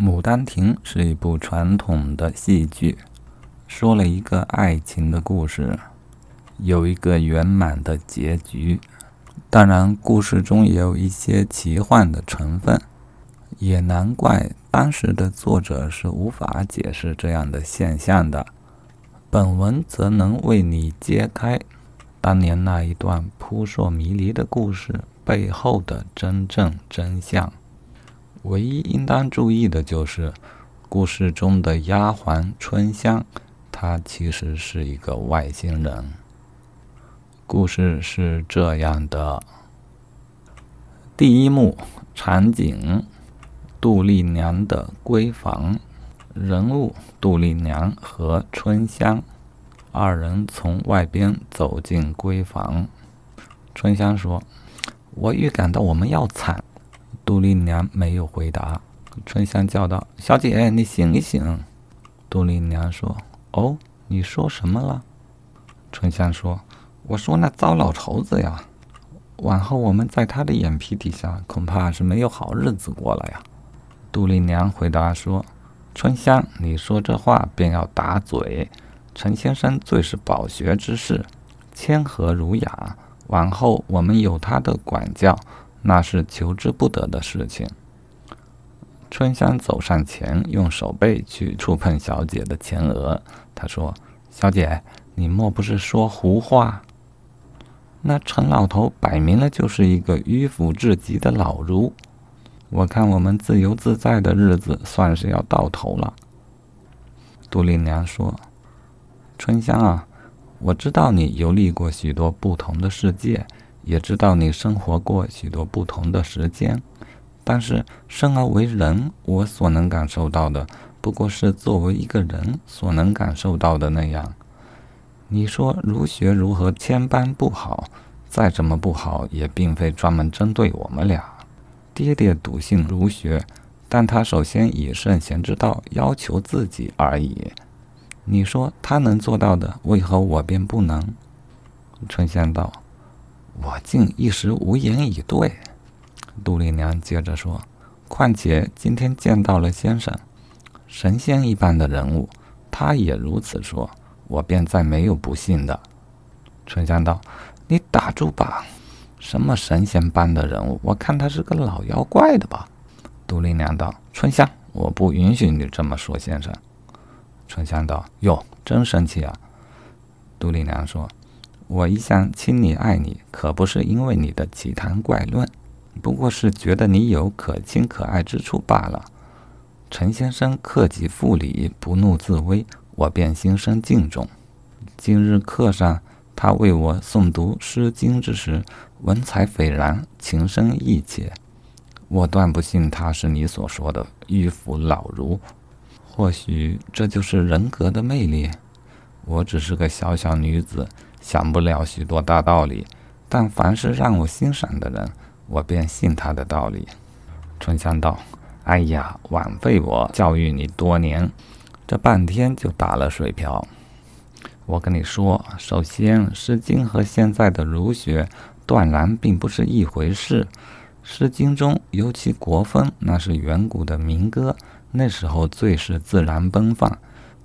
《牡丹亭》是一部传统的戏剧，说了一个爱情的故事，有一个圆满的结局。当然，故事中也有一些奇幻的成分，也难怪当时的作者是无法解释这样的现象的。本文则能为你揭开当年那一段扑朔迷离的故事背后的真正真相。唯一应当注意的就是，故事中的丫鬟春香，她其实是一个外星人。故事是这样的：第一幕场景，杜丽娘的闺房，人物杜丽娘和春香，二人从外边走进闺房。春香说：“我预感到我们要惨。”杜丽娘没有回答，春香叫道：“小姐，你醒一醒！”杜丽娘说：“哦，你说什么了？”春香说：“我说那糟老头子呀，往后我们在他的眼皮底下，恐怕是没有好日子过了呀。”杜丽娘回答说：“春香，你说这话便要打嘴。陈先生最是饱学之士，谦和儒雅，往后我们有他的管教。”那是求之不得的事情。春香走上前，用手背去触碰小姐的前额。她说：“小姐，你莫不是说胡话？那陈老头摆明了就是一个迂腐至极的老儒。我看我们自由自在的日子算是要到头了。”杜丽娘说：“春香啊，我知道你游历过许多不同的世界。”也知道你生活过许多不同的时间，但是生而为人，我所能感受到的，不过是作为一个人所能感受到的那样。你说儒学如何千般不好，再怎么不好，也并非专门针对我们俩。爹爹笃信儒学，但他首先以圣贤之道要求自己而已。你说他能做到的，为何我便不能？春香道。我竟一时无言以对。杜丽娘接着说：“况且今天见到了先生，神仙一般的人物，他也如此说，我便再没有不信的。”春香道：“你打住吧！什么神仙般的人物？我看他是个老妖怪的吧？”杜丽娘道：“春香，我不允许你这么说，先生。”春香道：“哟，真生气啊！”杜丽娘说。我一向亲你爱你，可不是因为你的奇谈怪论，不过是觉得你有可亲可爱之处罢了。陈先生克己复礼，不怒自威，我便心生敬重。今日课上，他为我诵读《诗经》之时，文采斐然，情深意切，我断不信他是你所说的迂腐老儒。或许这就是人格的魅力。我只是个小小女子。想不了许多大道理，但凡是让我欣赏的人，我便信他的道理。春香道：“哎呀，枉费我教育你多年，这半天就打了水漂。我跟你说，首先，《诗经》和现在的儒学断然并不是一回事。《诗经》中尤其国风，那是远古的民歌，那时候最是自然奔放。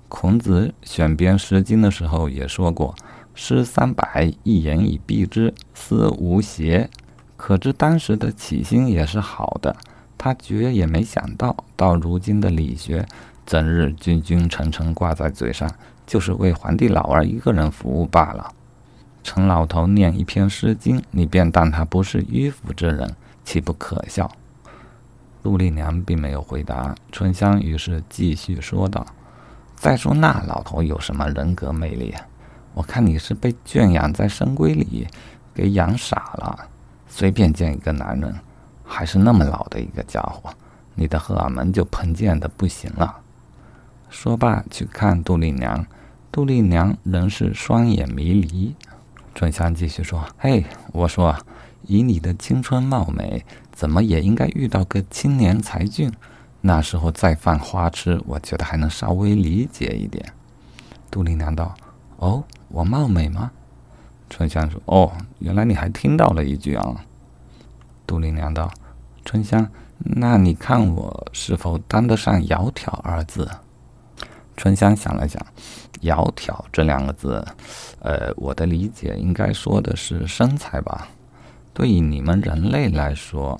孔子选编《诗经》的时候也说过。”诗三百，一言以蔽之，思无邪。可知当时的起心也是好的。他绝也没想到，到如今的理学，整日君君臣臣挂在嘴上，就是为皇帝老儿一个人服务罢了。陈老头念一篇《诗经》，你便当他不是迂腐之人，岂不可笑？陆丽娘并没有回答。春香于是继续说道：“再说那老头有什么人格魅力？”我看你是被圈养在深闺里，给养傻了。随便见一个男人，还是那么老的一个家伙，你的荷尔蒙就喷溅的不行了。说罢，去看杜丽娘。杜丽娘仍是双眼迷离。春香继续说：“嘿，我说，以你的青春貌美，怎么也应该遇到个青年才俊。那时候再犯花痴，我觉得还能稍微理解一点。”杜丽娘道：“哦。”我貌美吗？春香说：“哦，原来你还听到了一句啊。”杜丽娘道：“春香，那你看我是否当得上“窈窕”二字？春香想了想，“窈窕”这两个字，呃，我的理解应该说的是身材吧。对于你们人类来说，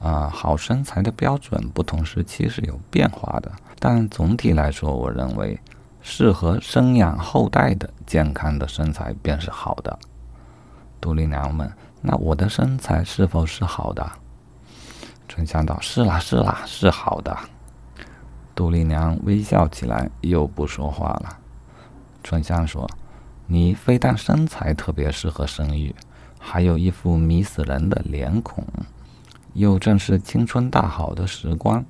啊，好身材的标准不同时期是有变化的，但总体来说，我认为适合生养后代的健康的身材便是好的。杜丽娘问：“那我的身材是否是好的？”春香道：“是啦，是啦，是好的。”杜丽娘微笑起来，又不说话了。春香说：“你非但身材特别适合生育，还有一副迷死人的脸孔，又正是青春大好的时光，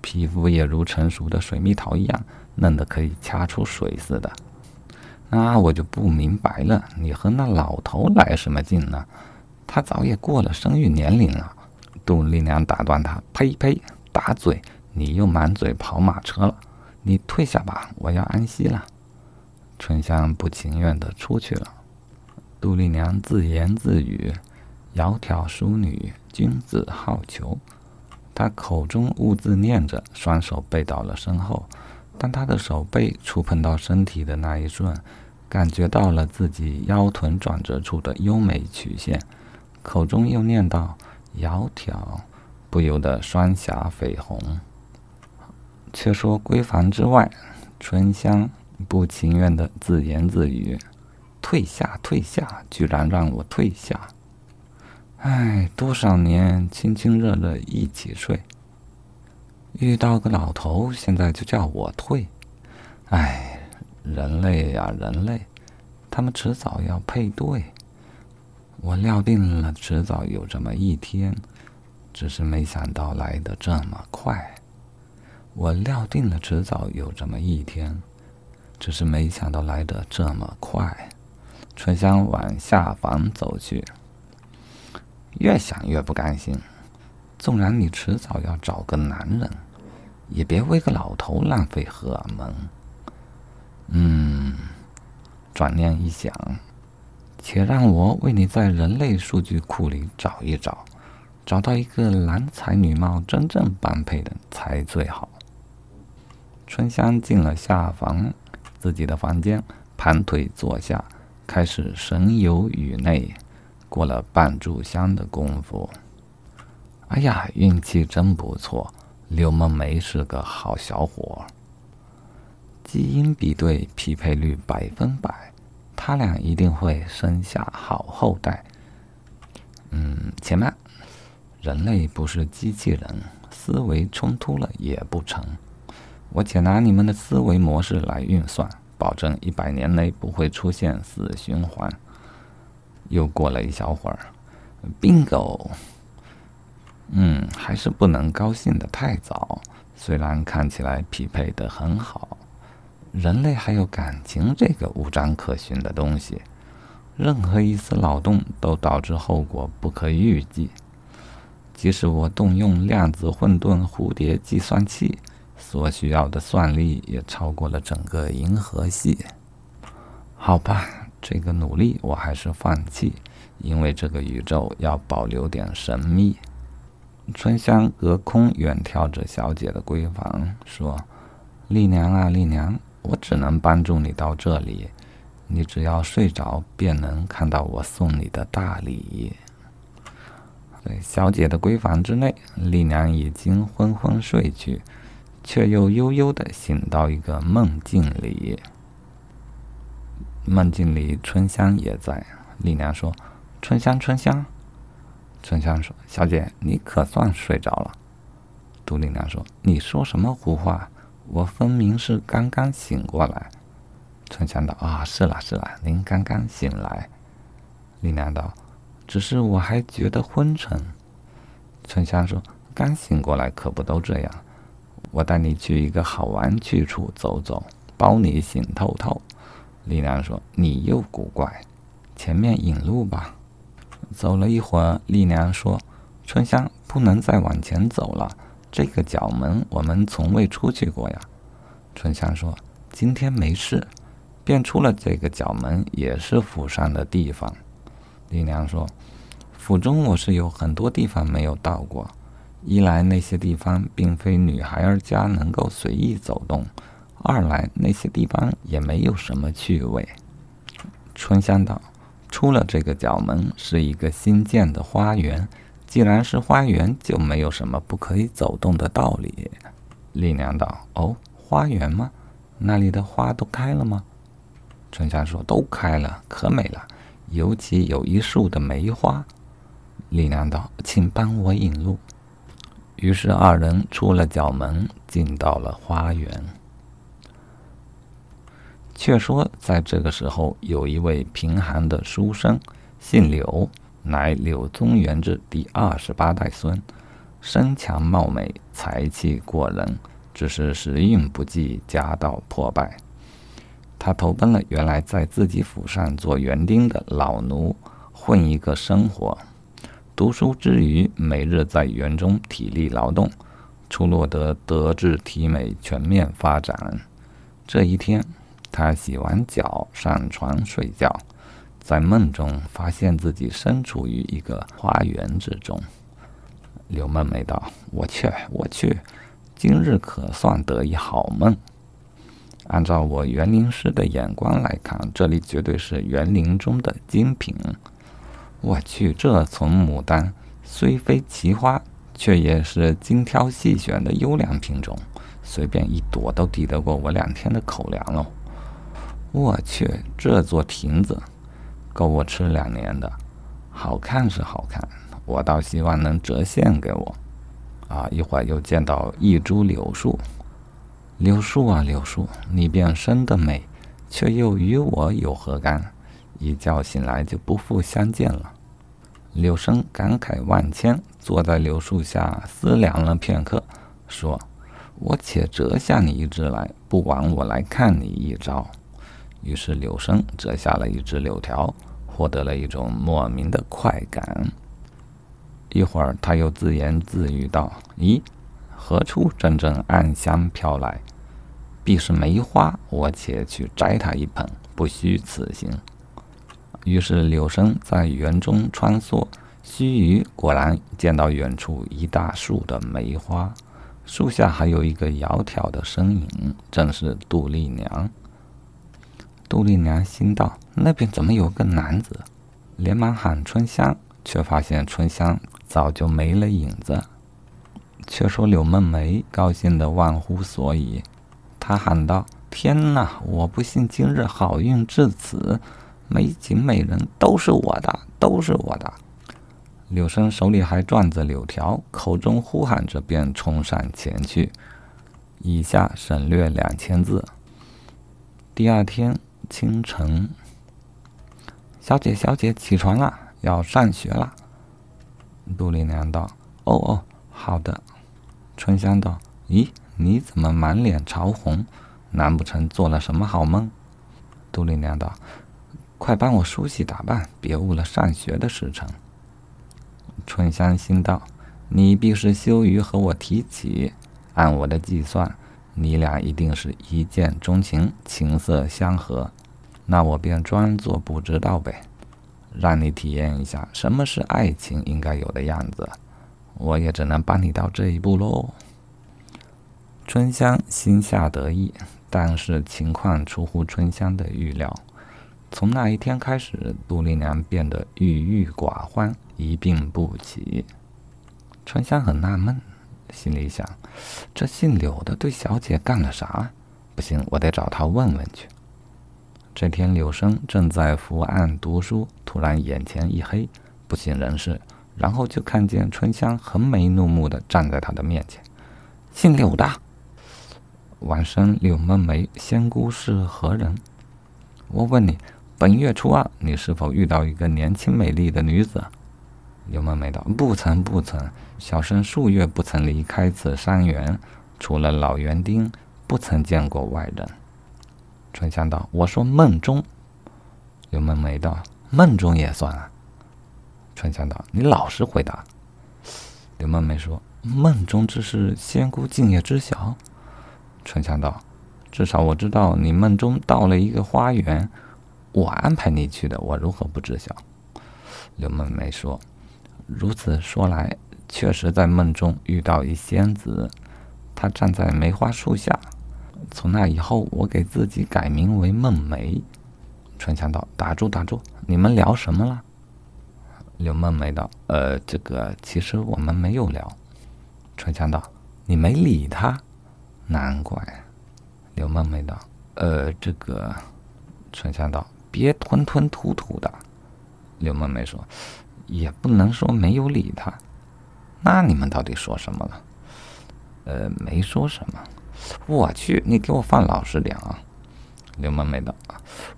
皮肤也如成熟的水蜜桃一样嫩得可以掐出水似的。那我就不明白了，你和那老头来什么劲呢？他早也过了生育年龄了。”杜丽娘打断他：“呸呸，打嘴！你又满嘴跑马车了，你退下吧，我要安息了。”春香不情愿地出去了。杜丽娘自言自语：“窈窕淑女，君子好逑。”她口中兀自念着，双手背到了身后。当他的手背触碰到身体的那一瞬，感觉到了自己腰臀转折处的优美曲线，口中又念道。窈窕，不由得双颊绯红。却说闺房之外，春香不情愿的自言自语：“退下，退下！居然让我退下！哎，多少年亲亲热热一起睡，遇到个老头，现在就叫我退！哎，人类呀，人类，他们迟早要配对。”我料定了，迟早有这么一天，只是没想到来的这么快。我料定了，迟早有这么一天，只是没想到来的这么快。春香往下房走去，越想越不甘心。纵然你迟早要找个男人，也别为个老头浪费荷尔蒙。嗯，转念一想。且让我为你在人类数据库里找一找，找到一个男才女貌、真正般配的才最好。春香进了下房，自己的房间，盘腿坐下，开始神游宇内。过了半炷香的功夫，哎呀，运气真不错，刘梦梅是个好小伙，基因比对匹配率百分百。他俩一定会生下好后代。嗯，且慢，人类不是机器人，思维冲突了也不成。我且拿你们的思维模式来运算，保证一百年内不会出现死循环。又过了一小会儿，bingo。嗯，还是不能高兴的太早。虽然看起来匹配的很好。人类还有感情这个无章可循的东西，任何一丝扰动都导致后果不可预计。即使我动用量子混沌蝴蝶计算器，所需要的算力也超过了整个银河系。好吧，这个努力我还是放弃，因为这个宇宙要保留点神秘。春香隔空远眺着小姐的闺房，说：“丽娘啊，丽娘。”我只能帮助你到这里，你只要睡着，便能看到我送你的大礼。在小姐的闺房之内，丽娘已经昏昏睡去，却又悠悠的醒到一个梦境里。梦境里，春香也在。丽娘说：“春香，春香。”春香说：“小姐，你可算睡着了。”杜丽娘说：“你说什么胡话？”我分明是刚刚醒过来。春香道：“啊，是了是了，您刚刚醒来。”丽娘道：“只是我还觉得昏沉。”春香说：“刚醒过来可不都这样？我带你去一个好玩去处走走，包你醒透透。”丽娘说：“你又古怪，前面引路吧。”走了一会儿，丽娘说：“春香不能再往前走了。”这个角门我们从未出去过呀。春香说：“今天没事，便出了这个角门，也是府上的地方。”丽娘说：“府中我是有很多地方没有到过，一来那些地方并非女孩儿家能够随意走动，二来那些地方也没有什么趣味。春香道：“出了这个角门是一个新建的花园，既然是花园，就没有什么不可以走动的道理。”丽娘道：“哦，花园吗？那里的花都开了吗？”春香说：“都开了，可美了，尤其有一树的梅花。”丽娘道：“请帮我引路。”于是二人出了角门，进到了花园。却说在这个时候，有一位贫寒的书生，姓柳，乃柳宗元之第二十八代孙。身强貌美，才气过人，只是时运不济，家道破败。他投奔了原来在自己府上做园丁的老奴，混一个生活。读书之余，每日在园中体力劳动，出落得德智体美全面发展。这一天，他洗完脚上床睡觉，在梦中发现自己身处于一个花园之中。柳梦梅道：“我去，我去，今日可算得一好梦。按照我园林师的眼光来看，这里绝对是园林中的精品。我去，这丛牡丹虽非奇花，却也是精挑细选的优良品种，随便一朵都抵得过我两天的口粮喽。我去，这座亭子够我吃两年的，好看是好看。”我倒希望能折现给我，啊！一会儿又见到一株柳树，柳树啊柳树，你便生得美，却又与我有何干？一觉醒来就不复相见了。柳生感慨万千，坐在柳树下思量了片刻，说：“我且折下你一枝来，不枉我来看你一招。”于是柳生折下了一枝柳条，获得了一种莫名的快感。一会儿，他又自言自语道：“咦，何处阵阵暗香飘来？必是梅花，我且去摘它一盆，不虚此行。”于是柳生在园中穿梭，须臾果然见到远处一大树的梅花，树下还有一个窈窕的身影，正是杜丽娘。杜丽娘心道：“那边怎么有个男子？”连忙喊春香，却发现春香。早就没了影子。却说柳梦梅高兴得忘乎所以，她喊道：“天哪！我不信今日好运至此，美景美人都是我的，都是我的。”柳生手里还攥着柳条，口中呼喊着，便冲上前去。以下省略两千字。第二天清晨，小姐，小姐，起床了，要上学了。杜丽娘道：“哦哦，好的。”春香道：“咦，你怎么满脸潮红？难不成做了什么好梦？”杜丽娘道：“快帮我梳洗打扮，别误了上学的时辰。”春香心道：“你必是羞于和我提起。按我的计算，你俩一定是一见钟情，情色相合。那我便装作不知道呗。”让你体验一下什么是爱情应该有的样子，我也只能帮你到这一步喽。春香心下得意，但是情况出乎春香的预料。从那一天开始，杜丽娘变得郁郁寡欢，一病不起。春香很纳闷，心里想：这姓柳的对小姐干了啥？不行，我得找他问问去。这天，柳生正在伏案读书，突然眼前一黑，不省人事，然后就看见春香横眉怒目的站在他的面前。姓柳的，晚生柳梦梅，仙姑是何人？我问你，本月初二，你是否遇到一个年轻美丽的女子？柳梦梅道：不曾，不曾，小生数月不曾离开此山园，除了老园丁，不曾见过外人。春香道：“我说梦中。”柳梦梅道：“梦中也算啊。”春香道：“你老实回答。”柳梦梅说：“梦中之事，仙姑竟也知晓。”春香道：“至少我知道你梦中到了一个花园，我安排你去的，我如何不知晓？”柳梦梅说：“如此说来，确实在梦中遇到一仙子，她站在梅花树下。从那以后，我给自己改名为梦梅。”春香道：“打住，打住！你们聊什么了？”刘梦梅道：“呃，这个其实我们没有聊。”春香道：“你没理他，难怪。”刘梦梅道：“呃，这个。”春香道：“别吞吞吐吐的。”刘梦梅说：“也不能说没有理他。那你们到底说什么了？”“呃，没说什么。”“我去，你给我放老实点啊！”刘梦梅道：“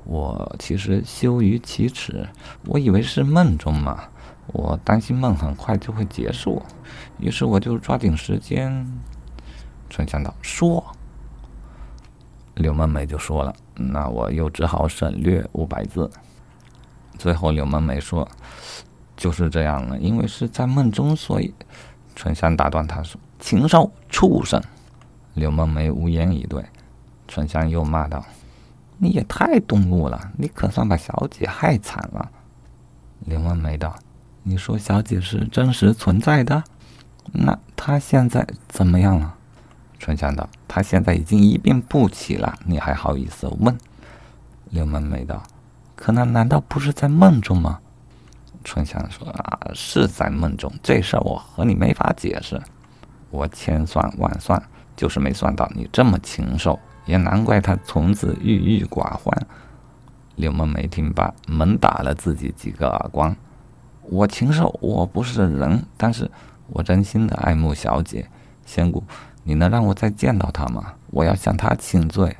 我其实羞于启齿，我以为是梦中嘛，我担心梦很快就会结束，于是我就抓紧时间。”春香道：“说。”刘梦梅就说了：“那我又只好省略五百字。”最后，刘梦梅说：“就是这样了，因为是在梦中，所以。”春香打断他说：“禽兽，畜生！”刘梦梅无言以对。春香又骂道：“你也太动怒了，你可算把小姐害惨了。”刘梦梅道：“你说小姐是真实存在的？那她现在怎么样了？”春香道：“她现在已经一病不起了，你还好意思问？”刘梦梅道：“可那难道不是在梦中吗？”春香说：“啊，是在梦中，这事儿我和你没法解释。我千算万算，就是没算到你这么禽兽，也难怪他从此郁郁寡欢。”柳梦梅听罢，猛打了自己几个耳光。我禽兽，我不是人，但是我真心的爱慕小姐，仙姑。你能让我再见到她吗？我要向她请罪。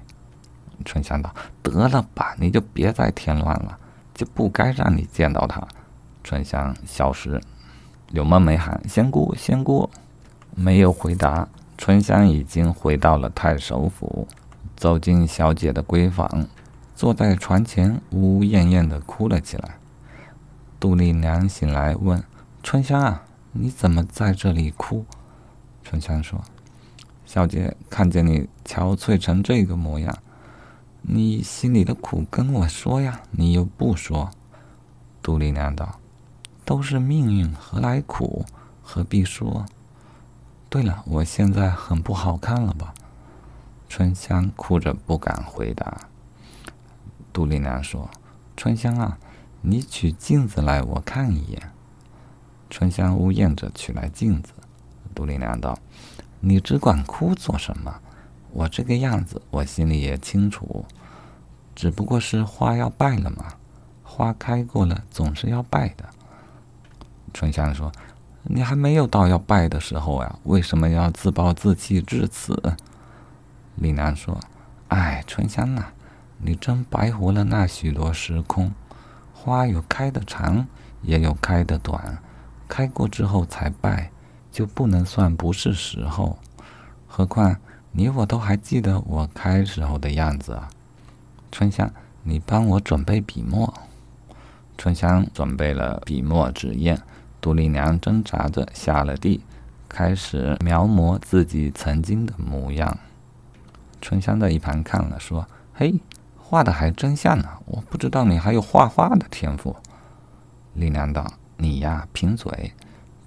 春香道：“得了吧，你就别再添乱了，就不该让你见到她。”春香消失，柳梦梅喊：“仙姑，仙姑！”没有回答。春香已经回到了太守府，走进小姐的闺房，坐在床前，呜呜咽咽地哭了起来。杜丽娘醒来问：“春香啊，你怎么在这里哭？”春香说。小姐看见你憔悴成这个模样，你心里的苦跟我说呀，你又不说。杜丽娘道：“都是命运，何来苦？何必说？”对了，我现在很不好看了吧？春香哭着不敢回答。杜丽娘说：“春香啊，你取镜子来，我看一眼。”春香呜咽着取来镜子。杜丽娘道。你只管哭做什么？我这个样子，我心里也清楚。只不过是花要败了嘛，花开过了总是要败的。春香说：“你还没有到要败的时候呀，为什么要自暴自弃至此？”李楠说：“哎，春香呐，你真白活了那许多时空。花有开的长，也有开的短，开过之后才败。”就不能算不是时候，何况你我都还记得我开时候的样子啊！春香，你帮我准备笔墨。春香准备了笔墨纸砚，杜丽娘挣扎着下了地，开始描摹自己曾经的模样。春香在一旁看了，说：“嘿，画的还真像呢！我不知道你还有画画的天赋。”丽娘道：“你呀，贫嘴。”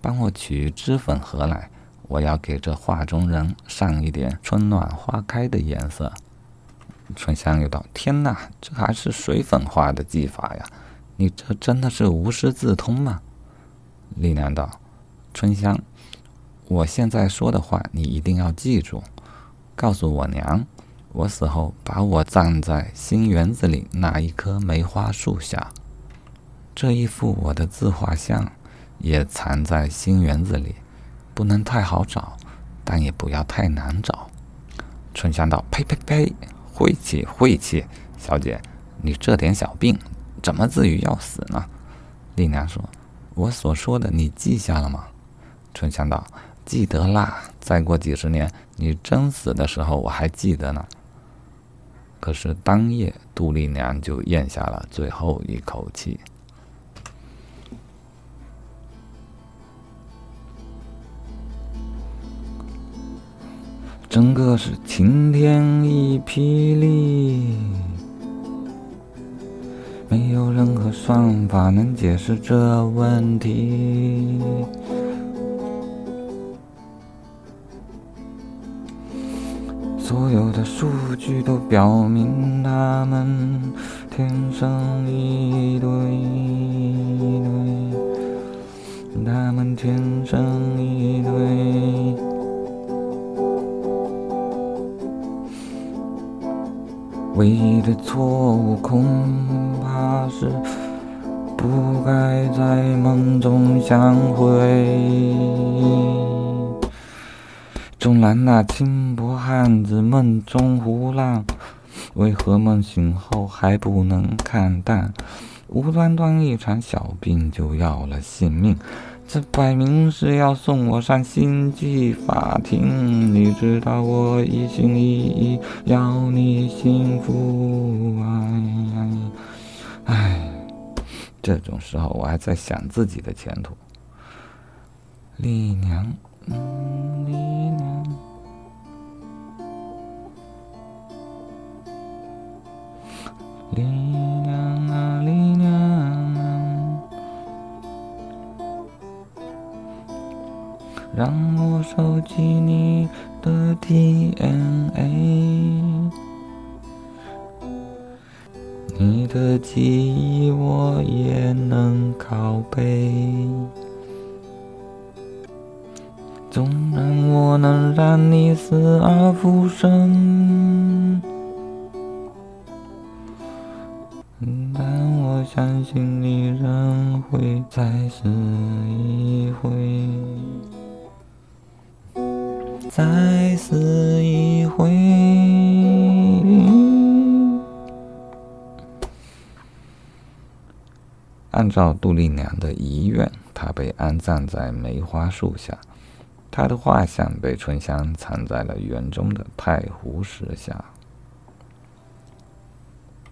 帮我取脂粉盒来，我要给这画中人上一点春暖花开的颜色。春香又道：“天哪，这还是水粉画的技法呀！你这真的是无师自通吗？”丽娘道：“春香，我现在说的话你一定要记住，告诉我娘，我死后把我葬在新园子里那一棵梅花树下，这一幅我的自画像。”也藏在新园子里，不能太好找，但也不要太难找。春香道：“呸呸呸，晦气晦气！小姐，你这点小病，怎么至于要死呢？”丽娘说：“我所说的，你记下了吗？”春香道：“记得啦。再过几十年，你真死的时候，我还记得呢。”可是当夜，杜丽娘就咽下了最后一口气。整个是晴天一霹雳，没有任何算法能解释这问题。所有的数据都表明，他们天生一对。他们天生一对。唯一的错误，空。是不该在梦中相会。纵然那轻薄汉子梦中胡浪，为何梦醒后还不能看淡？无端端一场小病就要了性命。这摆明是要送我上星际法庭，你知道我一心一意要你幸福。唉，这种时候我还在想自己的前途。丽娘，丽娘，丽。让我收集你的 DNA，你的记忆我也能拷贝。纵然我能让你死而复生，但我相信你仍会再死一回。再死一回。按照杜丽娘的遗愿，她被安葬在梅花树下，她的画像被春香藏在了园中的太湖石下。